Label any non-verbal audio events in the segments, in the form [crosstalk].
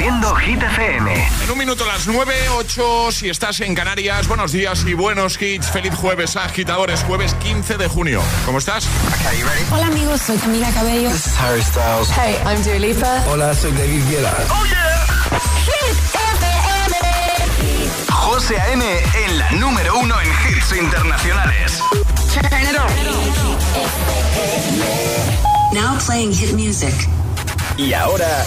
Haciendo Hit FM. En un minuto las 9, 8, si estás en Canarias, buenos días y buenos hits. Feliz jueves, agitadores, jueves 15 de junio. ¿Cómo estás? Hola amigos, soy Camila Cabello. This is Harry Styles. Hey, I'm Dua Lipa. Hola, soy David Guetta. ¡Oh, yeah! Hit FM. José A.M. en la número uno en hits internacionales. Turn it on. Now playing hit music. Y ahora...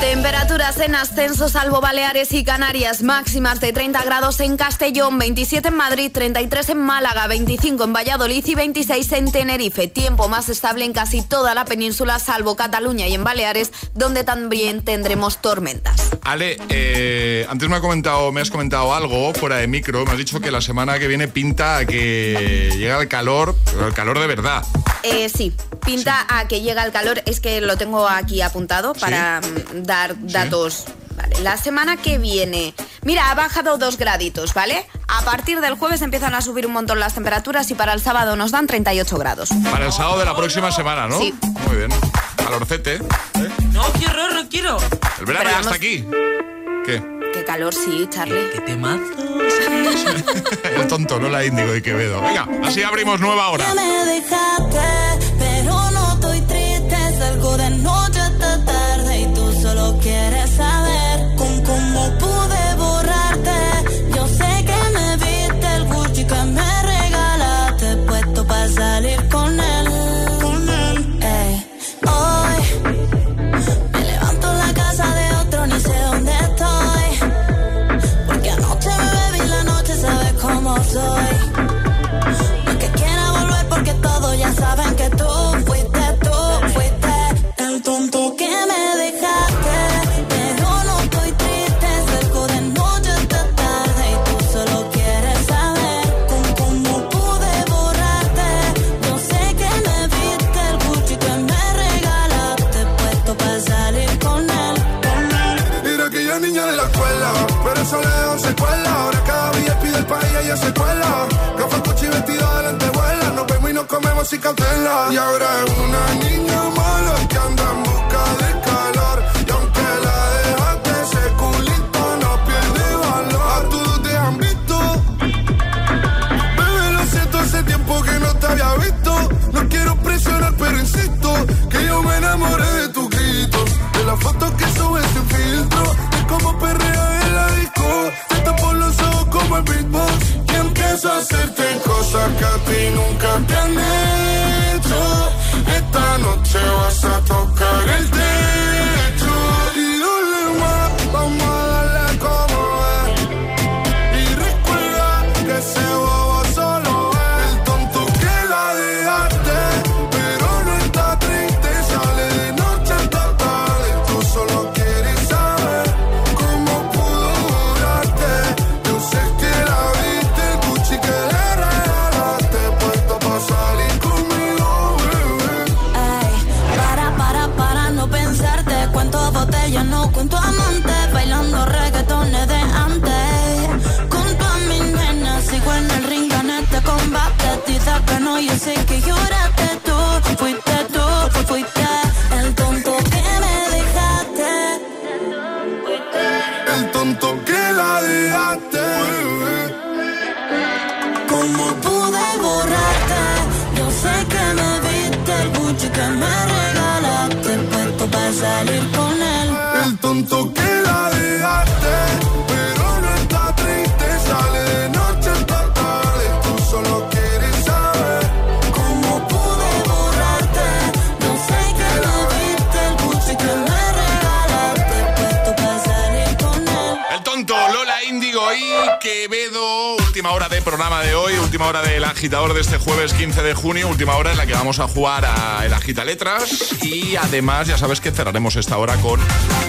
Temperaturas en ascenso salvo Baleares y Canarias, máximas de 30 grados en Castellón, 27 en Madrid, 33 en Málaga, 25 en Valladolid y 26 en Tenerife. Tiempo más estable en casi toda la península salvo Cataluña y en Baleares, donde también tendremos tormentas. Ale, eh, antes me, ha comentado, me has comentado algo fuera de micro, me has dicho que la semana que viene pinta a que llega el calor, pero el calor de verdad. Eh, sí, pinta a que llega el calor, es que lo tengo aquí apuntado para dar datos. Vale, la semana que viene, mira, ha bajado dos graditos, ¿vale? A partir del jueves empiezan a subir un montón las temperaturas y para el sábado nos dan 38 grados. Para el sábado de la próxima semana, ¿no? Sí. Muy bien. Calorcete. ¿eh? No, qué horror, no quiero. El verano Pero ya vamos- está aquí. ¿Qué? Qué calor, sí, Charlie. Qué temazo. [laughs] El tonto, no la índigo de Quevedo. Venga, así abrimos nueva hora. me dejaste, pero no estoy triste. Salgo de noche sabes cómo Y ahora es una niña mala que anda en busca de calor. Y aunque la dejaste, ese culito no pierde valor. A todos te han visto. Bebé, lo siento, hace tiempo que no te había visto. No quiero presionar, pero insisto que yo me enamoré de tu grito. De la foto que subes sin filtro. De cómo perrea en la disco. Te tapo los ojos como el beatbox. Y empiezo a hacerte cosas que a ti nunca te han hecho. Esta noche vas El tonto que la dejaste. ¿Cómo pude borrarte? Yo sé que me viste el Gucci que me regalaste. Puesto para salir Última hora de programa de hoy, última hora del agitador de este jueves 15 de junio, última hora en la que vamos a jugar a el agita letras y además ya sabes que cerraremos esta hora con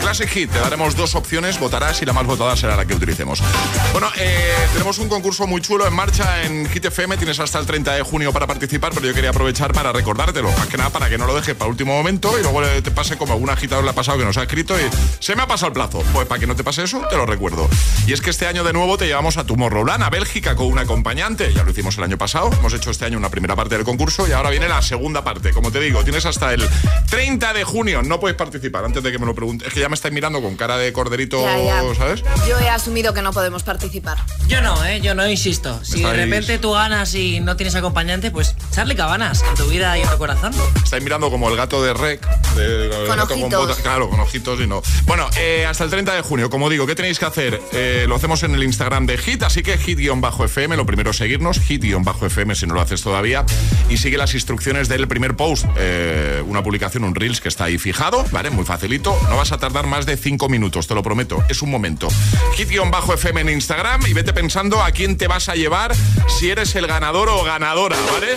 Classic Hit. Te daremos dos opciones, votarás y la más votada será la que utilicemos. Bueno, eh, tenemos un concurso muy chulo en marcha en Hit FM, tienes hasta el 30 de junio para participar, pero yo quería aprovechar para recordártelo, más que nada para que no lo dejes para último momento y luego te pase como algún agitador le ha pasado que nos ha escrito y se me ha pasado el plazo. Pues para que no te pase eso, te lo recuerdo. Y es que este año de nuevo te llevamos a Tomorrowland, a Bélgica Con un acompañante. Ya lo hicimos el año pasado. Hemos hecho este año una primera parte del concurso y ahora viene la segunda parte. Como te digo, tienes hasta el 30 de junio. No puedes participar antes de que me lo preguntes. Es que ya me estáis mirando con cara de corderito, ¿sabes? Yo he asumido que no podemos participar. Yo no, ¿eh? Yo no insisto. Si de repente tú ganas y no tienes acompañante, pues Charlie Cabanas en tu vida y en tu corazón. Estáis mirando como el gato de Rec. De, con ojitos. claro, con ojitos y no. Bueno, eh, hasta el 30 de junio, como digo, ¿qué tenéis que hacer? Eh, lo hacemos en el Instagram de Hit, así que hit-fm, lo primero es seguirnos, hit-fm si no lo haces todavía, y sigue las instrucciones del primer post, eh, una publicación, un Reels que está ahí fijado, ¿vale? Muy facilito, no vas a tardar más de 5 minutos, te lo prometo, es un momento. Hit-fm en Instagram y vete pensando a quién te vas a llevar si eres el ganador o ganadora, ¿vale?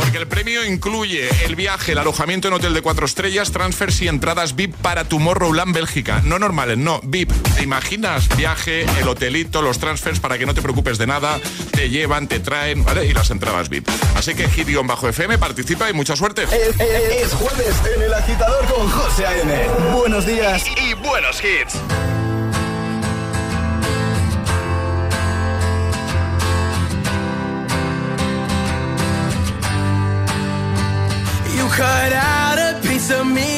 Porque el premio incluye el viaje, el alojamiento en hotel de cuatro estrellas, transfers y entradas VIP para Tomorrowland Bélgica. No normales, no, VIP. ¿Te imaginas? Viaje, el hotelito, los transfers para que no te preocupes de nada. Te llevan, te traen, ¿vale? Y las entradas VIP. Así que bajo fm participa y mucha suerte. Es, jueves en el agitador con José A.M. Buenos días y buenos hits. cut out a piece of me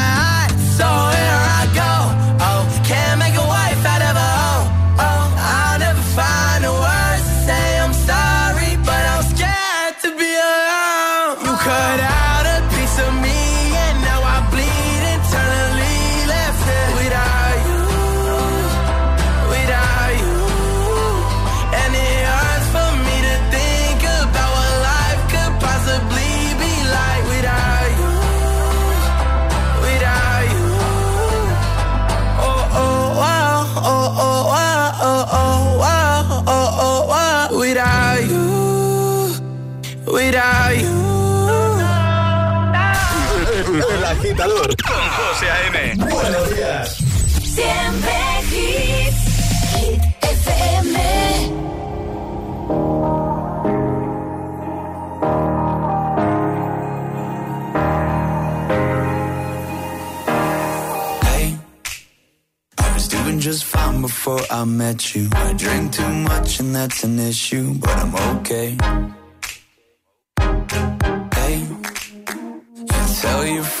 Con José A.M. Buenos días. Siempre hits. Hit FM. Hey, I was doing just fine before I met you. I drink too much and that's an issue, but I'm okay. Hey tell your friends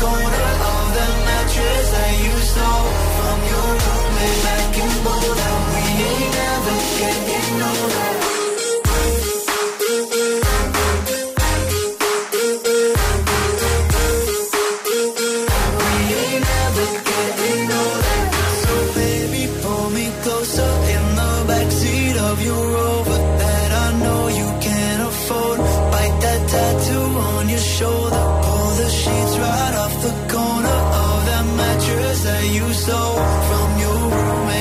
go you stole from your roommate.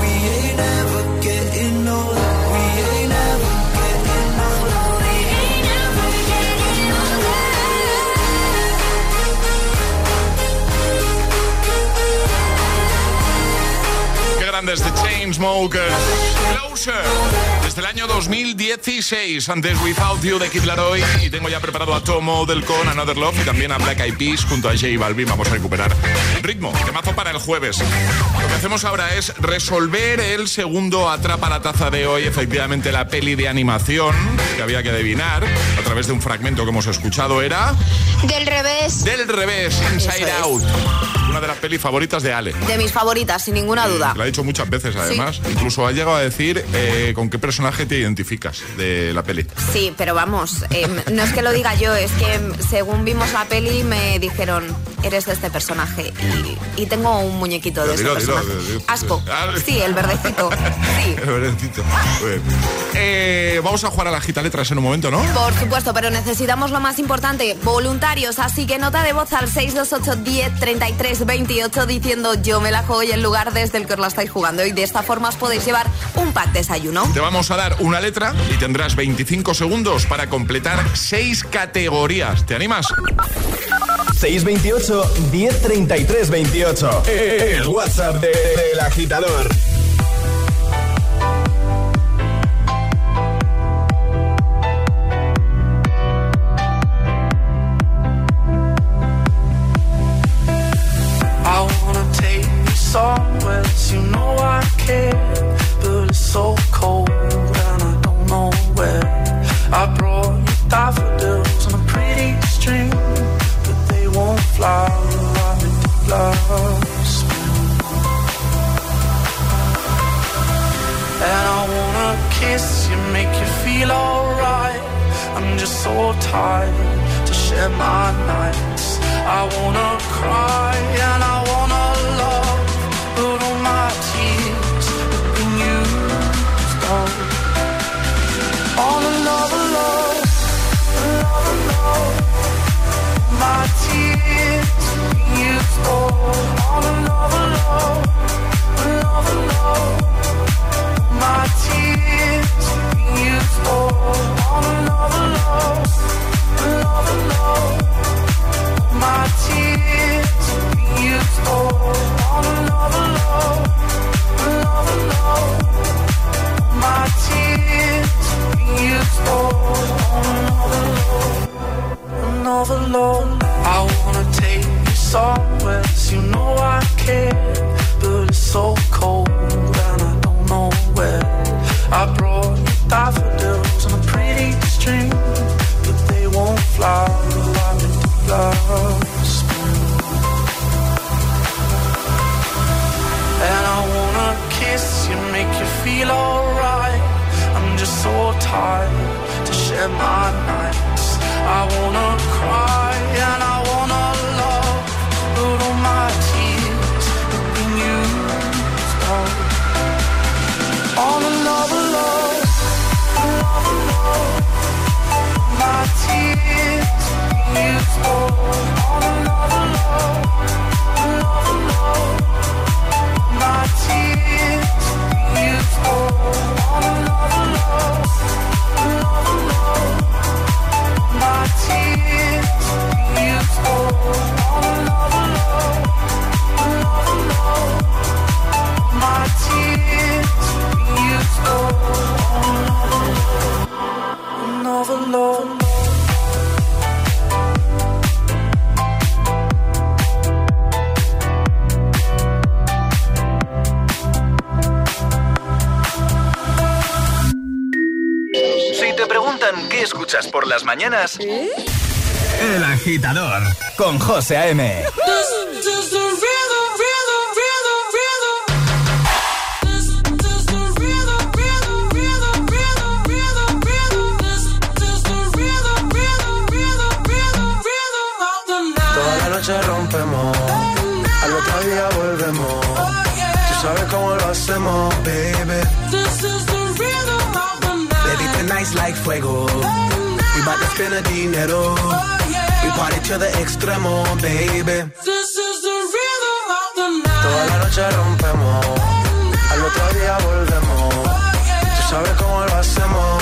We ain't ever getting older. We ain't ever getting older. We ain't ever getting older. Qué grandes The Chainsmokers. Closer. Desde el año 2016. Antes Without You de Kid Laroi. Y tengo ya preparado a Tom Odell con Another Love y también a Black Eyed Peas junto a J Balvin. Vamos a recuperar el ritmo. Temazo para el jueves. Lo que hacemos ahora es resolver el segundo Atrapa la Taza de hoy. Efectivamente, la peli de animación que había que adivinar a través de un fragmento que hemos escuchado era Del revés. Del revés, Inside Eso. Out. De las pelis favoritas de Ale. De mis favoritas, sin ninguna duda. Lo ha dicho muchas veces, además. Incluso ha llegado a decir eh, con qué personaje te identificas de la peli. Sí, pero vamos, eh, no es que lo diga yo, es que según vimos la peli me dijeron, eres de este personaje. Y, y tengo un muñequito de Dilo, este dilo, personaje. dilo, dilo. Asco. Ah, Sí, el verdecito. Sí. [laughs] El verdecito. Eh, vamos a jugar a la gita letras en un momento, ¿no? Por supuesto, pero necesitamos lo más importante, voluntarios. Así que nota de voz al 628 10 33 28 diciendo yo me la juego y el lugar desde el que os la estáis jugando. Y de esta forma os podéis llevar un pack desayuno. Te vamos a dar una letra y tendrás 25 segundos para completar seis categorías. ¿Te animas? 628 1033 28. El WhatsApp de- del agitador. You know I care, but it's so cold and I don't know where. I brought you daffodils on a pretty string, but they won't fly like love spring. And I wanna kiss you, make you feel alright. I'm just so tired to share my nights. I wanna cry and I wanna been used up. On another love, another in my nights. I wanna cry and I wanna love, but all my tears have been used up. All in love. Mañanas. El agitador con José A.M. Toda la noche rompemos, al otro día volvemos. Tú sabes cómo lo hacemos, baby. Baby, tonight's like fuego. We bout to spend the dinero. We party to the extremo, baby. Toda la noche rompemos, al otro día volvemos. Tú sabes cómo lo hacemos,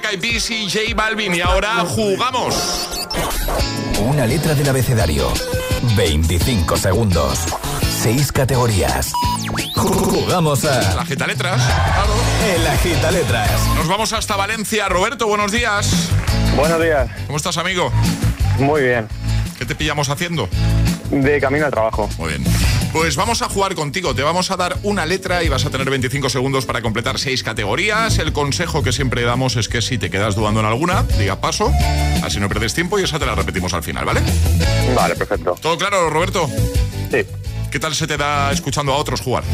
Black Eyed Peas y J Balvin. Y ahora jugamos. Una letra del abecedario. 25 segundos. 6 categorías. Jugamos a La agita letras. El Agita Letras. Nos vamos hasta Valencia. Roberto, buenos días. Buenos días, ¿Cómo estás, amigo? muy bien. ¿Qué te pillamos haciendo? De camino al trabajo. Muy bien. Pues vamos a jugar contigo. Te vamos a dar una letra y vas a tener 25 segundos para completar seis categorías. El consejo que siempre damos es que si te quedas dudando en alguna, diga paso, así no pierdes tiempo y esa te la repetimos al final, ¿vale? Vale, perfecto. ¿Todo claro, Roberto? Sí. ¿Qué tal se te da escuchando a otros jugar?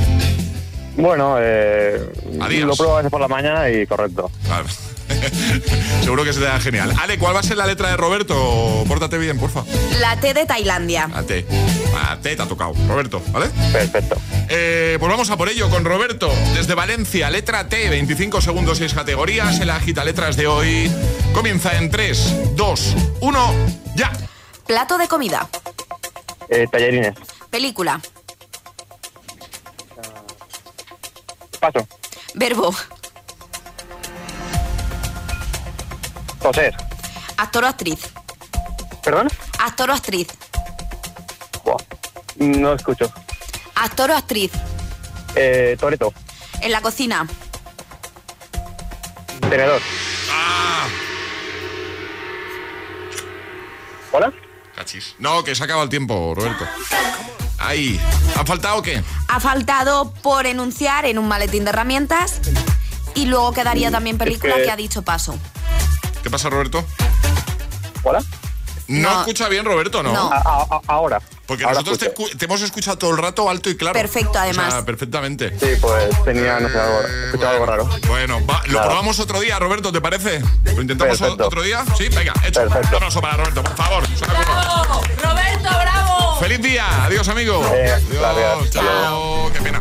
Bueno, eh, Adiós. lo pruebo a veces por la mañana y correcto. Vale. [laughs] Seguro que se te da genial. Ale, ¿cuál va a ser la letra de Roberto? Pórtate bien, porfa. La T de Tailandia. La T. La T te ha tocado. Roberto, ¿vale? Perfecto. Eh, pues vamos a por ello con Roberto. Desde Valencia, letra T, 25 segundos, 6 categorías. El agita letras de hoy comienza en 3, 2, 1, ya. Plato de comida. Eh, tallarines. Película. Paso. Verbo. Toser. Actor o actriz. ¿Perdón? Actor o actriz. Buah, No escucho. Actor o actriz. Eh, Toreto. En la cocina. Tenedor. Ah, ¿Hola? cachis. No, que se acaba el tiempo, Roberto. Ahí. ¿Ha faltado qué? Ha faltado por enunciar en un maletín de herramientas y luego quedaría también película que- que ha dicho paso. ¿Qué pasa, Roberto? ¿Hola? No, No. escucha bien, Roberto, ¿no? No. A- a- a- ahora. Porque Ahora nosotros te, te hemos escuchado todo el rato alto y claro. Perfecto, además. O sea, perfectamente. Sí, pues tenía, no sé, algo, escuchaba algo raro. Bueno, va, lo probamos otro día, Roberto, ¿te parece? ¿Lo intentamos Perfecto. otro día? Sí, venga, hecho. Perfecto. Un aplauso para Roberto, por favor. Como- ¡Roberto, bravo! Feliz día, adiós amigo. Eh, adiós, gracias. chao. Qué pena.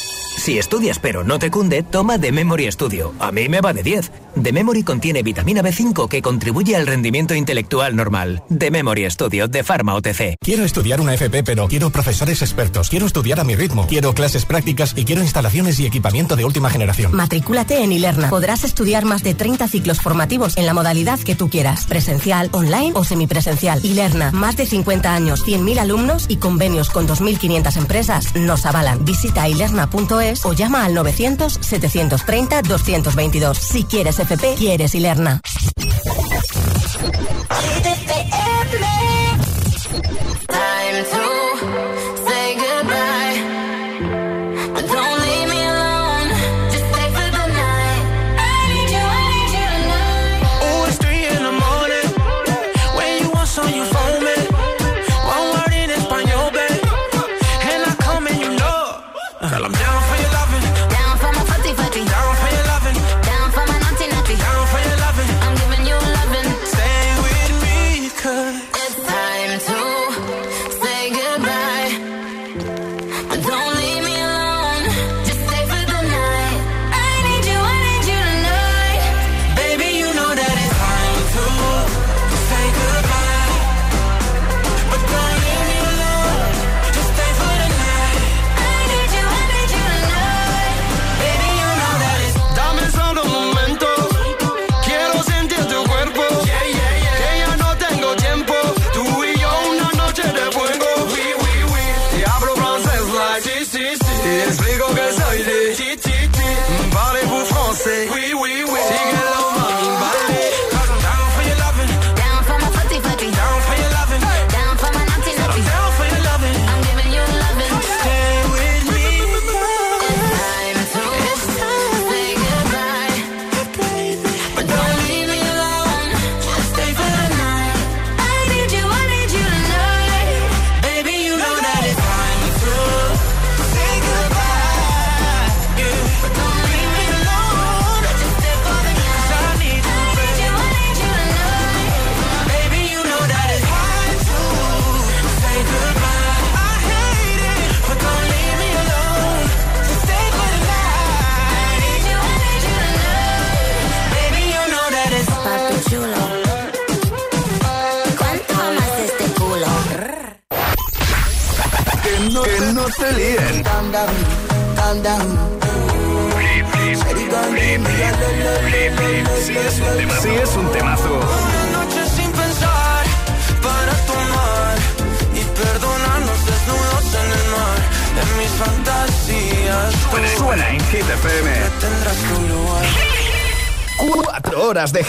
Si estudias pero no te cunde, toma The Memory Studio. A mí me va de 10. The Memory contiene vitamina B5 que contribuye al rendimiento intelectual normal. The Memory Studio de Pharma OTC. Quiero estudiar una FP, pero quiero profesores expertos. Quiero estudiar a mi ritmo. Quiero clases prácticas y quiero instalaciones y equipamiento de última generación. Matricúlate en Ilerna. Podrás estudiar más de 30 ciclos formativos en la modalidad que tú quieras. Presencial, online o semipresencial. Ilerna, más de 50 años, 100.000 alumnos y convenios con 2.500 empresas nos avalan. Visita ilerna.es o llama al 900-730-222. Si quieres FP, quieres Ilerna.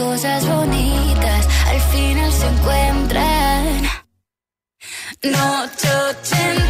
cosas bonitas al final se encuentran. Noche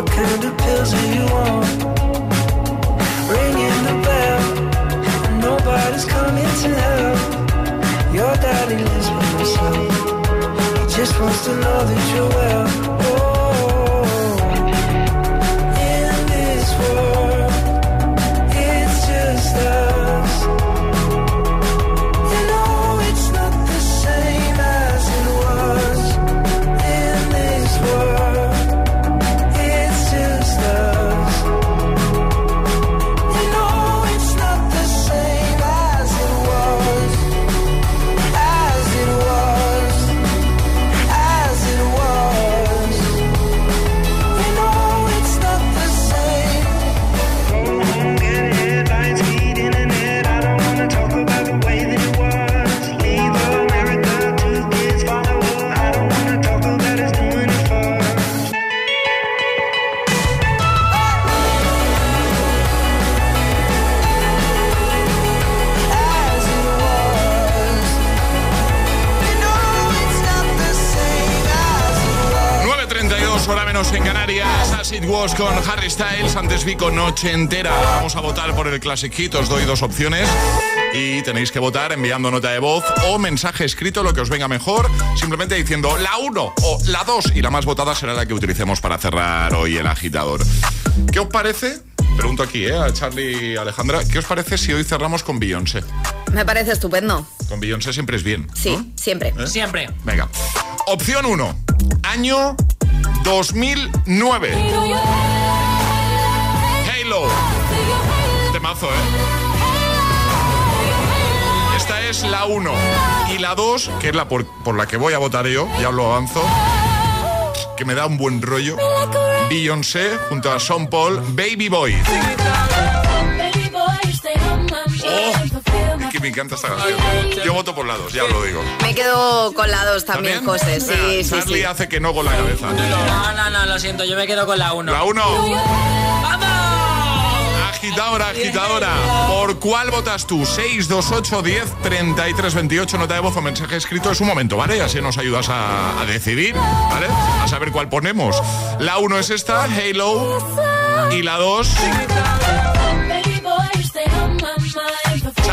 What kind of pills you? Ringing the bell, nobody's coming to help. Your daddy lives by himself. He just wants to know that you're well. As It Was con Harry Styles. Antes vi con Noche Entera. Vamos a votar por el Classic Hit. Os doy dos opciones. Y tenéis que votar enviando nota de voz o mensaje escrito, lo que os venga mejor. Simplemente diciendo la 1 o la 2. Y la más votada será la que utilicemos para cerrar hoy el agitador. ¿Qué os parece? Pregunto aquí, ¿eh? A Charlie y Alejandra. ¿Qué os parece si hoy cerramos con Beyoncé? Me parece estupendo. Con Beyoncé siempre es bien. Sí, siempre. ¿Eh? Siempre. Venga. Opción 1. Año 2009. Halo. Temazo, ¿eh? Esta es la 1. Y la 2, que es la por, por la que voy a votar yo, ya os lo avanzo, que me da un buen rollo. Beyoncé junto a Sean Paul, Baby Boy. Oh, que me encanta esta canción. Yo voto por la 2, ya os lo digo. Me quedo con la 2 también, José. Sí, Mira, sí, Charlie sí. hace que no con la cabeza. No, no, no, lo siento, yo me quedo con la 1. La 1. Agitadora, agitadora. ¿Por cuál votas tú? 628 10 33 28. Nota de voz o mensaje escrito. Es un momento, ¿vale? Así nos ayudas a, a decidir, ¿vale? A saber cuál ponemos. La 1 es esta, Halo. Y la 2.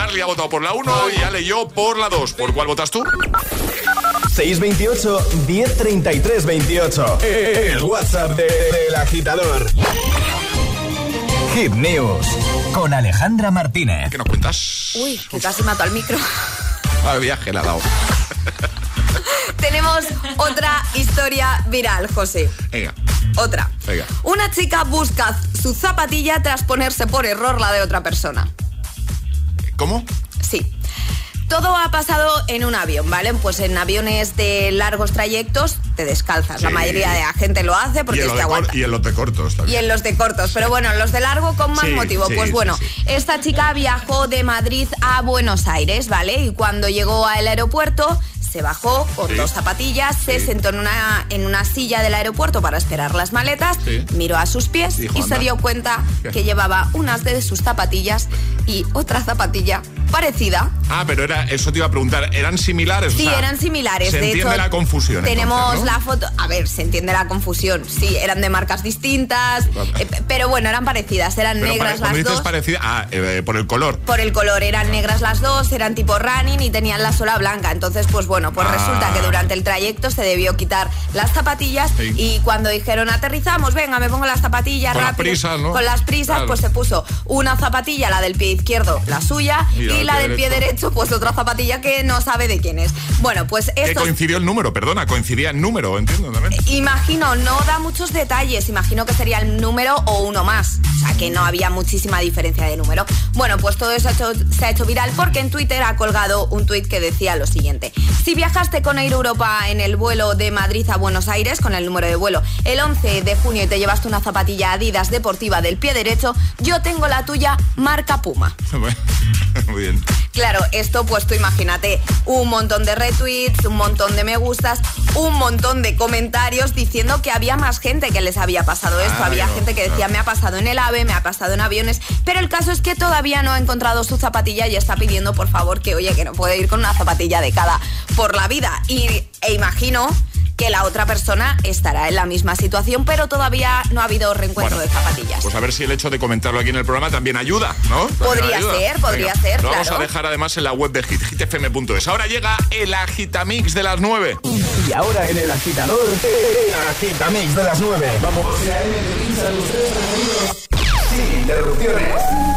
Charlie ha votado por la 1 y Ale yo por la 2. ¿Por cuál votas tú? 628 1033 28. El WhatsApp de- del agitador. Hit News con Alejandra Martínez. ¿Qué nos cuentas? Uy, que casi mato al micro. [laughs] Al viaje la ha dado. [laughs] Tenemos otra historia viral, José. Venga, Otra. venga. Una chica busca su zapatilla tras ponerse por error la de otra persona. ¿Cómo? Sí. Todo ha pasado en un avión, ¿vale? Pues en aviones de largos trayectos te descalzas. La mayoría de la gente lo hace Y porque es que aguanta. y en los de cortos Y también. en los de cortos, pero bueno, los de largo con más Sí, motivo. sí, pues bueno, esta chica viajó de Madrid a Buenos Aires, ¿vale? Y cuando llegó al aeropuerto se bajó con Sí. dos zapatillas, se sentó en una, en una silla del aeropuerto para esperar las maletas, Sí. miró a sus pies Dijo, y se dio cuenta que llevaba unas de sus zapatillas y otra zapatilla parecida. Ah, pero era, eso te iba a preguntar, ¿eran similares? O Sí, sea, eran similares. Se de entiende hecho, la confusión. Tenemos entonces, ¿no? la foto. A ver, se entiende la confusión. Sí, eran de marcas distintas. eh, p- pero bueno, eran parecidas. Eran Pero negras pare- las dices dos. parecida, ah, eh, por el color. Por el color, eran negras las dos, eran tipo running y tenían la sola blanca. Entonces, pues bueno, pues Ah. resulta que durante el trayecto se debió quitar las zapatillas Sí. y cuando dijeron aterrizamos, venga, me pongo las zapatillas Con las rápido. prisas, ¿no? Con las prisas, Claro. pues se puso una zapatilla, la del pie izquierdo, la suya, Y y, la del pie derecho, pues otra zapatilla que no sabe de quién es. Bueno, pues Que esto coincidió el número, perdona, coincidía el número, entiendo también. Imagino, no da muchos detalles, imagino que sería el número o uno más, o sea que no había muchísima diferencia de número. Bueno, pues todo eso ha hecho- se ha hecho viral porque en Twitter ha colgado un tuit que decía lo siguiente. Si viajaste con Air Europa en el vuelo de Madrid a Buenos Aires, con el número de vuelo, el 11 de junio y te llevaste una zapatilla Adidas deportiva del pie derecho, yo tengo la tuya marca Puma. [laughs] [laughs] Muy bien. Claro, esto pues tú imagínate un montón de retweets, un montón de me gustas, un montón de comentarios diciendo que había más gente que les había pasado esto. Ah, había no, gente que decía me ha pasado en el AVE, me ha pasado en aviones, pero el caso es que todavía no ha encontrado su zapatilla y está pidiendo por favor que oye que no puede ir con una zapatilla de cada por la vida. Y e imagino que la otra persona estará en la misma situación, pero todavía no ha habido reencuentro Bueno, de zapatillas. Pues a ver si el hecho de comentarlo aquí en el programa también ayuda, ¿no? También Podría ayuda. ser, podría Venga, ser, Lo vamos a dejar además en la web de Hit, hitfm.es. Ahora llega el Agitamix de las 9. Y ahora en el agitador, el agitamix de las 9. Vamos. Sin interrupciones.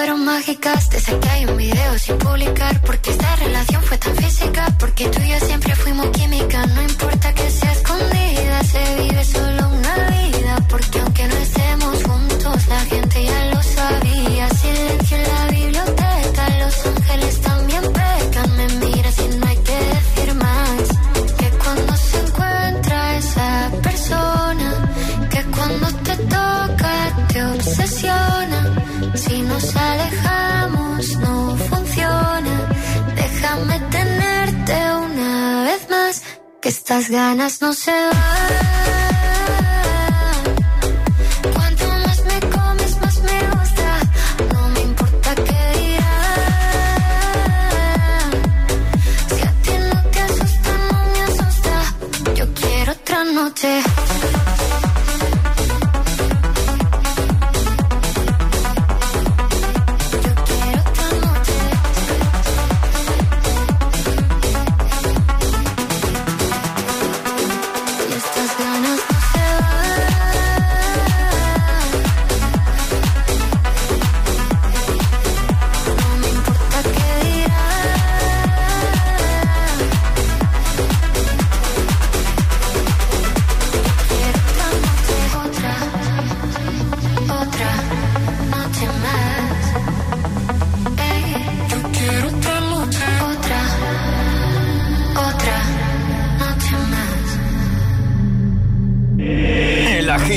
Fueron mágicas, desde que hay un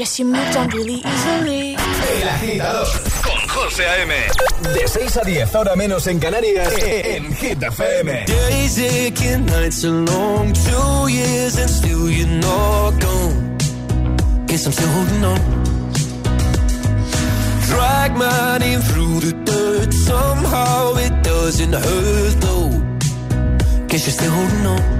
Guess you moved on really easily. El agitador con José A.M. De 6 a 10, ahora menos en Canarias, e, e, en Hit FM. Days aching, nights are long, two years and still you're not gone. Guess I'm still holding on. Drag my name through the dirt, somehow it doesn't hurt though. Guess you're still holding on.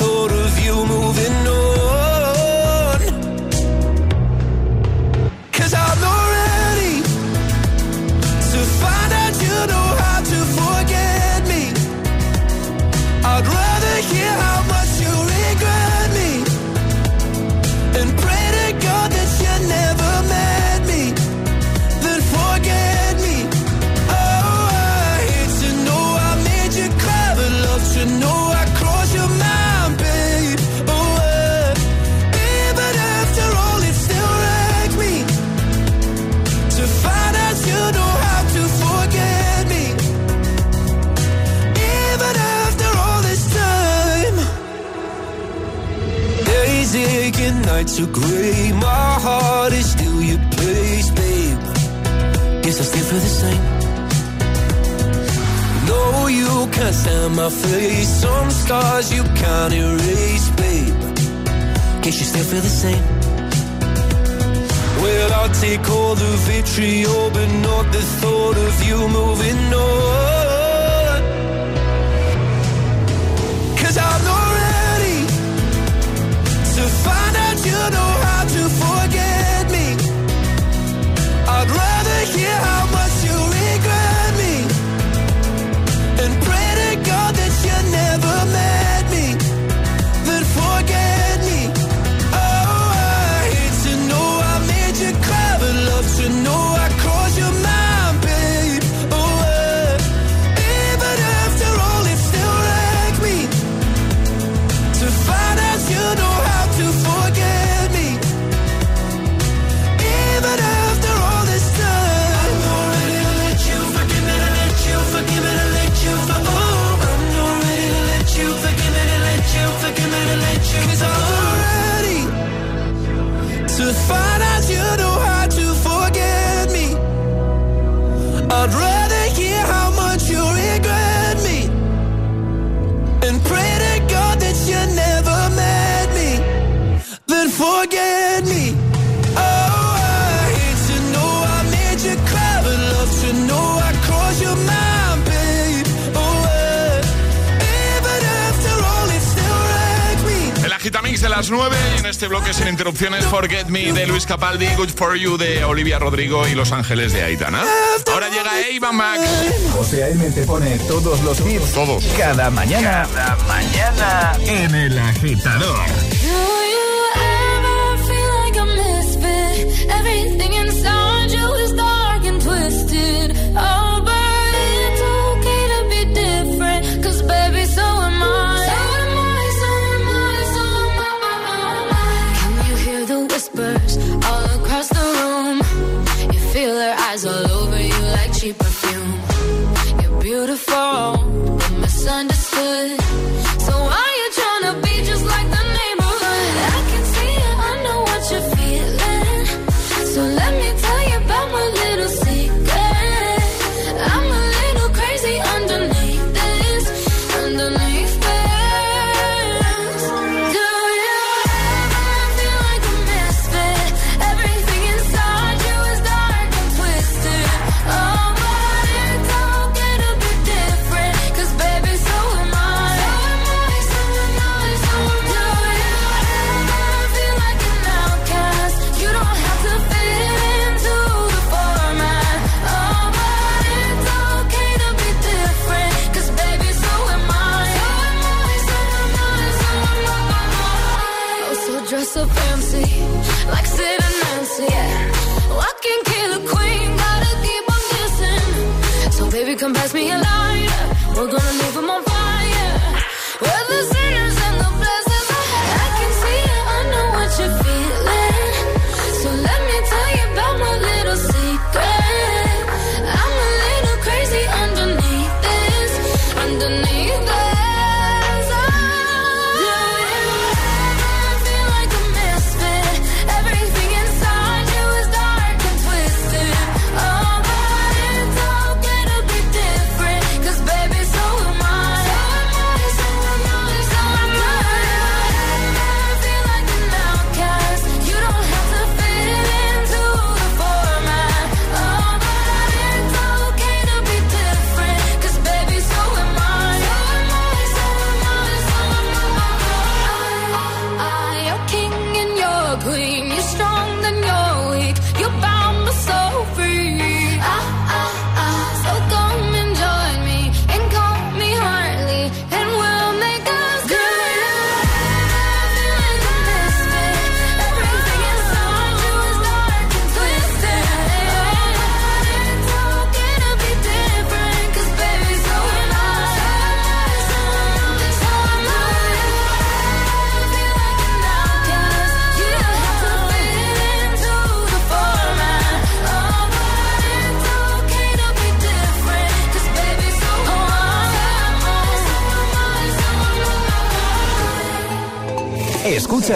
este bloque sin interrupciones Forget Me de Luis Capaldi, Good For You de Olivia Rodrigo y Los Ángeles de Aitana. Ahora llega Eva Mac. José A.M. te pone todos los hits. Todos. Cada mañana. Cada mañana. En El Agitador.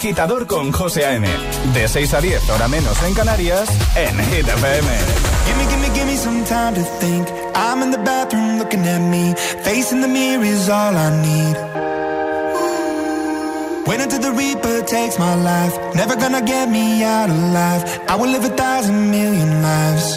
Agitador con José A.M. De 6 a 10, hora menos en Canarias, en Hit FM. Gimme, gimme, gimme some time to think. I'm in the bathroom looking at me. Facing the mirror is all I need. Wait until the Reaper takes my life. Never gonna get me out alive. I will live a thousand million lives.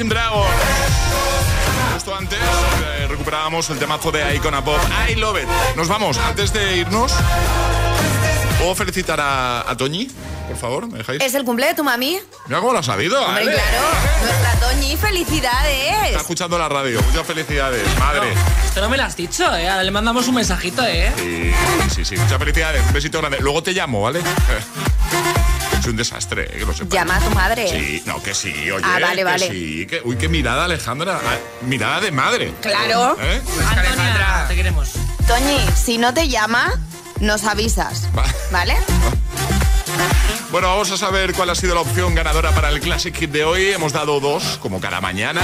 Imagine Dragons. Justo antes eh, recuperábamos el temazo de Icona Pop. I love it. Nos vamos. Antes de irnos, ¿puedo felicitar a, a Toñi? Por favor, ¿me dejáis? ¿Es el cumple de tu mami? Mira cómo lo ha sabido. Hombre, claro. Nuestra Toñi, Está felicidades. escuchando la radio. Muchas felicidades, madre. Esto no me lo has dicho, ¿eh? Ahora le mandamos un mensajito, ¿eh? Sí, sí, sí. Muchas felicidades. Un besito grande. Luego te llamo, ¿vale? [laughs] Es un desastre, eh, que lo sepas. Llama a tu madre. Sí, no, que sí, oye. Ah, vale, que vale. sí, que- uy, qué mirada, Alejandra. Ah, Mirada de madre. Claro. ¿Eh? Antonia, te queremos. Toñi, si no te llama, nos avisas. ¿Vale? Bueno, vamos a saber cuál ha sido la opción ganadora para el Classic Hit de hoy. Hemos dado dos, como cada mañana.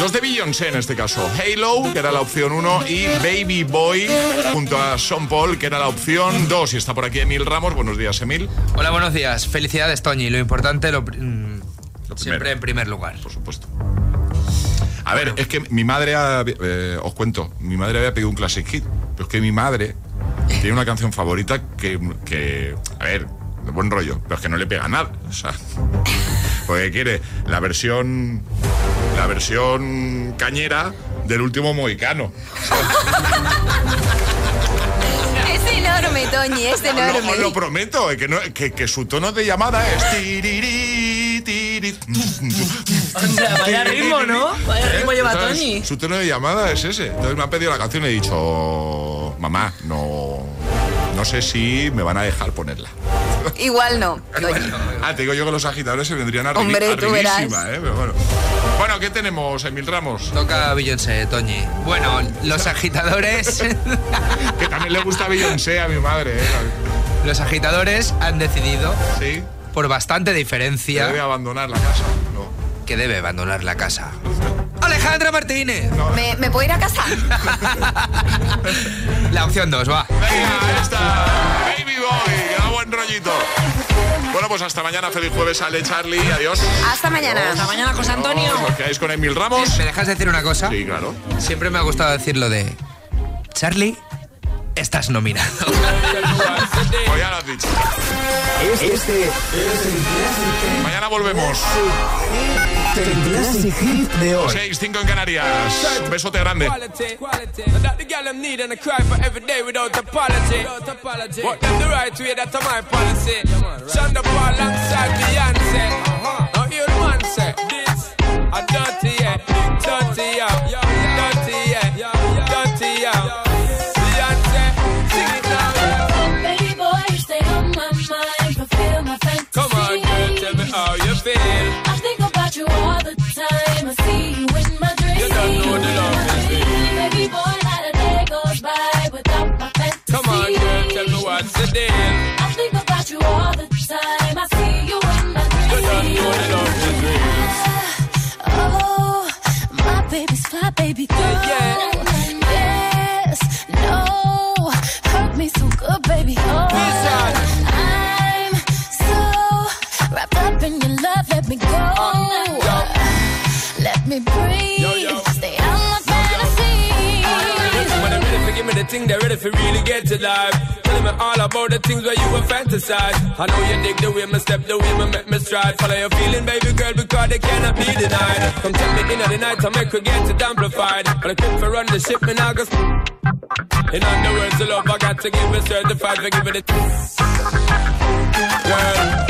Dos de Beyoncé en este caso. Halo, que era la opción uno, y Baby Boy, junto a Sean Paul, que era la opción dos. Y está por aquí Emil Ramos. Buenos días, Emil. Hola, buenos días. Felicidades, Toñi. Lo importante, lo, mm, siempre en primer lugar. Por supuesto. A ver, es que mi madre, ha- eh, os cuento, mi madre había pedido un Classic Hit, pero es que mi madre tiene una canción favorita que, que, a ver, de buen rollo, pero es que no le pega nada. O sea, [laughs] porque quiere la versión, la versión cañera del último mohicano. [laughs] Es enorme, Toñi, es enorme. os lo prometo, eh, que, no- que- que su tono de llamada es tiriri, tiri. vaya ritmo, ¿no? Vaya ritmo lleva. Toñi. Su tono de llamada es ese. Entonces me ha pedido la canción y he dicho, mamá, no, no sé si me van a dejar ponerla. Igual no. [laughs] Ah, te digo yo que los agitadores se vendrían a Hombre, tú verás. ¿eh? Pero bueno. Bueno, ¿qué tenemos, Emil Ramos? Toca Beyoncé, Toñi. Bueno, los [laughs] agitadores. que también le gusta Beyoncé a mi madre, ¿eh? Los agitadores han decidido. Sí. Por bastante diferencia. debe abandonar la casa. No. Que debe abandonar la casa. Alejandra Martínez. ¿Me, me puedo ir a casa? [laughs] La opción 2, va. Venga, ahí está. Baby Boy, da buen rollito. Bueno, pues hasta mañana. Feliz jueves, Ale, Charlie. Adiós. Hasta mañana. Hasta mañana, José Antonio. Os quedáis con Emil Ramos. ¿Me dejas decir una cosa? Sí, claro. Siempre me ha gustado decir lo de. Charlie, estás nominado. [laughs] Pues ya lo has dicho. Este es el Mañana volvemos. el Classic Hit de hoy. 6, 5 en Canarias. Un besote grande. Quality, quality. That the girl them need and I cry for every day without apology. Without apology. But them the right way, that's my policy. Shonda Paul alongside Beyonce. Deal. I think about you all the time. I see you in my dreams. You don't know the love. Oh, my baby's fly, baby girl. Yes, no, hurt me so good, baby. Oh, I'm so wrapped up in your love. Let me go. Let me breathe. Stay out my fantasy. When they're ready for give me the thing, they're ready for really get to life. Me all about the things where you were fantasize. I know you dig the way me step, the way me make me stride. Follow your feeling, baby girl, because they cannot be denied. Come take me in the night, I make her get it amplified. But I quit for run the ship, and I go. In other words, the love I got to give it certified for give it. a. Girl,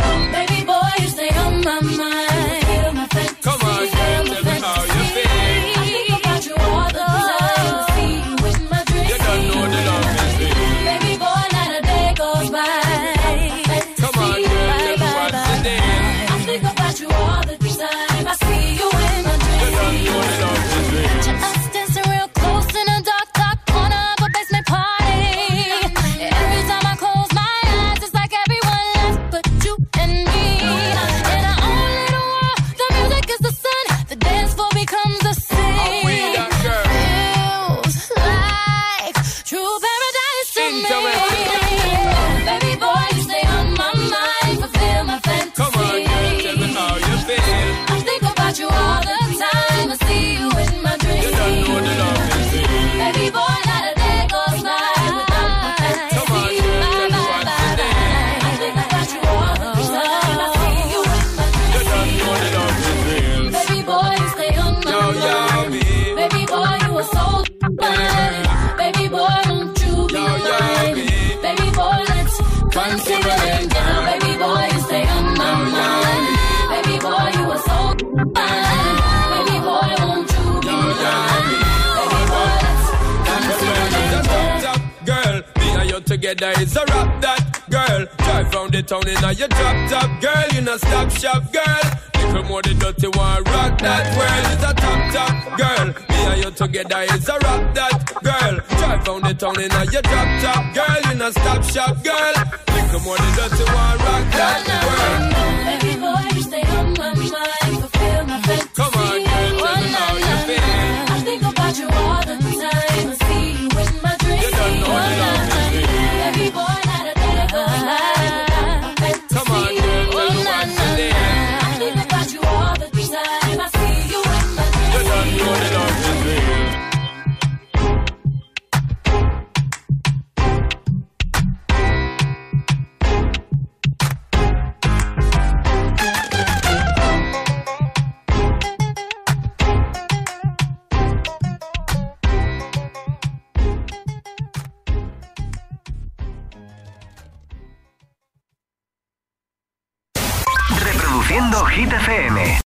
together is a rap that girl. Drive round the town in a your drop top, girl. You not stop shop, girl. Little more the dirty one, rock that world is a top top, girl. Me and you together is a rap that girl. Drive round the town in a your drop top, girl. You not stop shop, girl. Little more the dirty one, rock that world. Baby boy, you stay on my mind, fulfill my fantasy. Come on, girl, tell me how you feel. I think about you all the not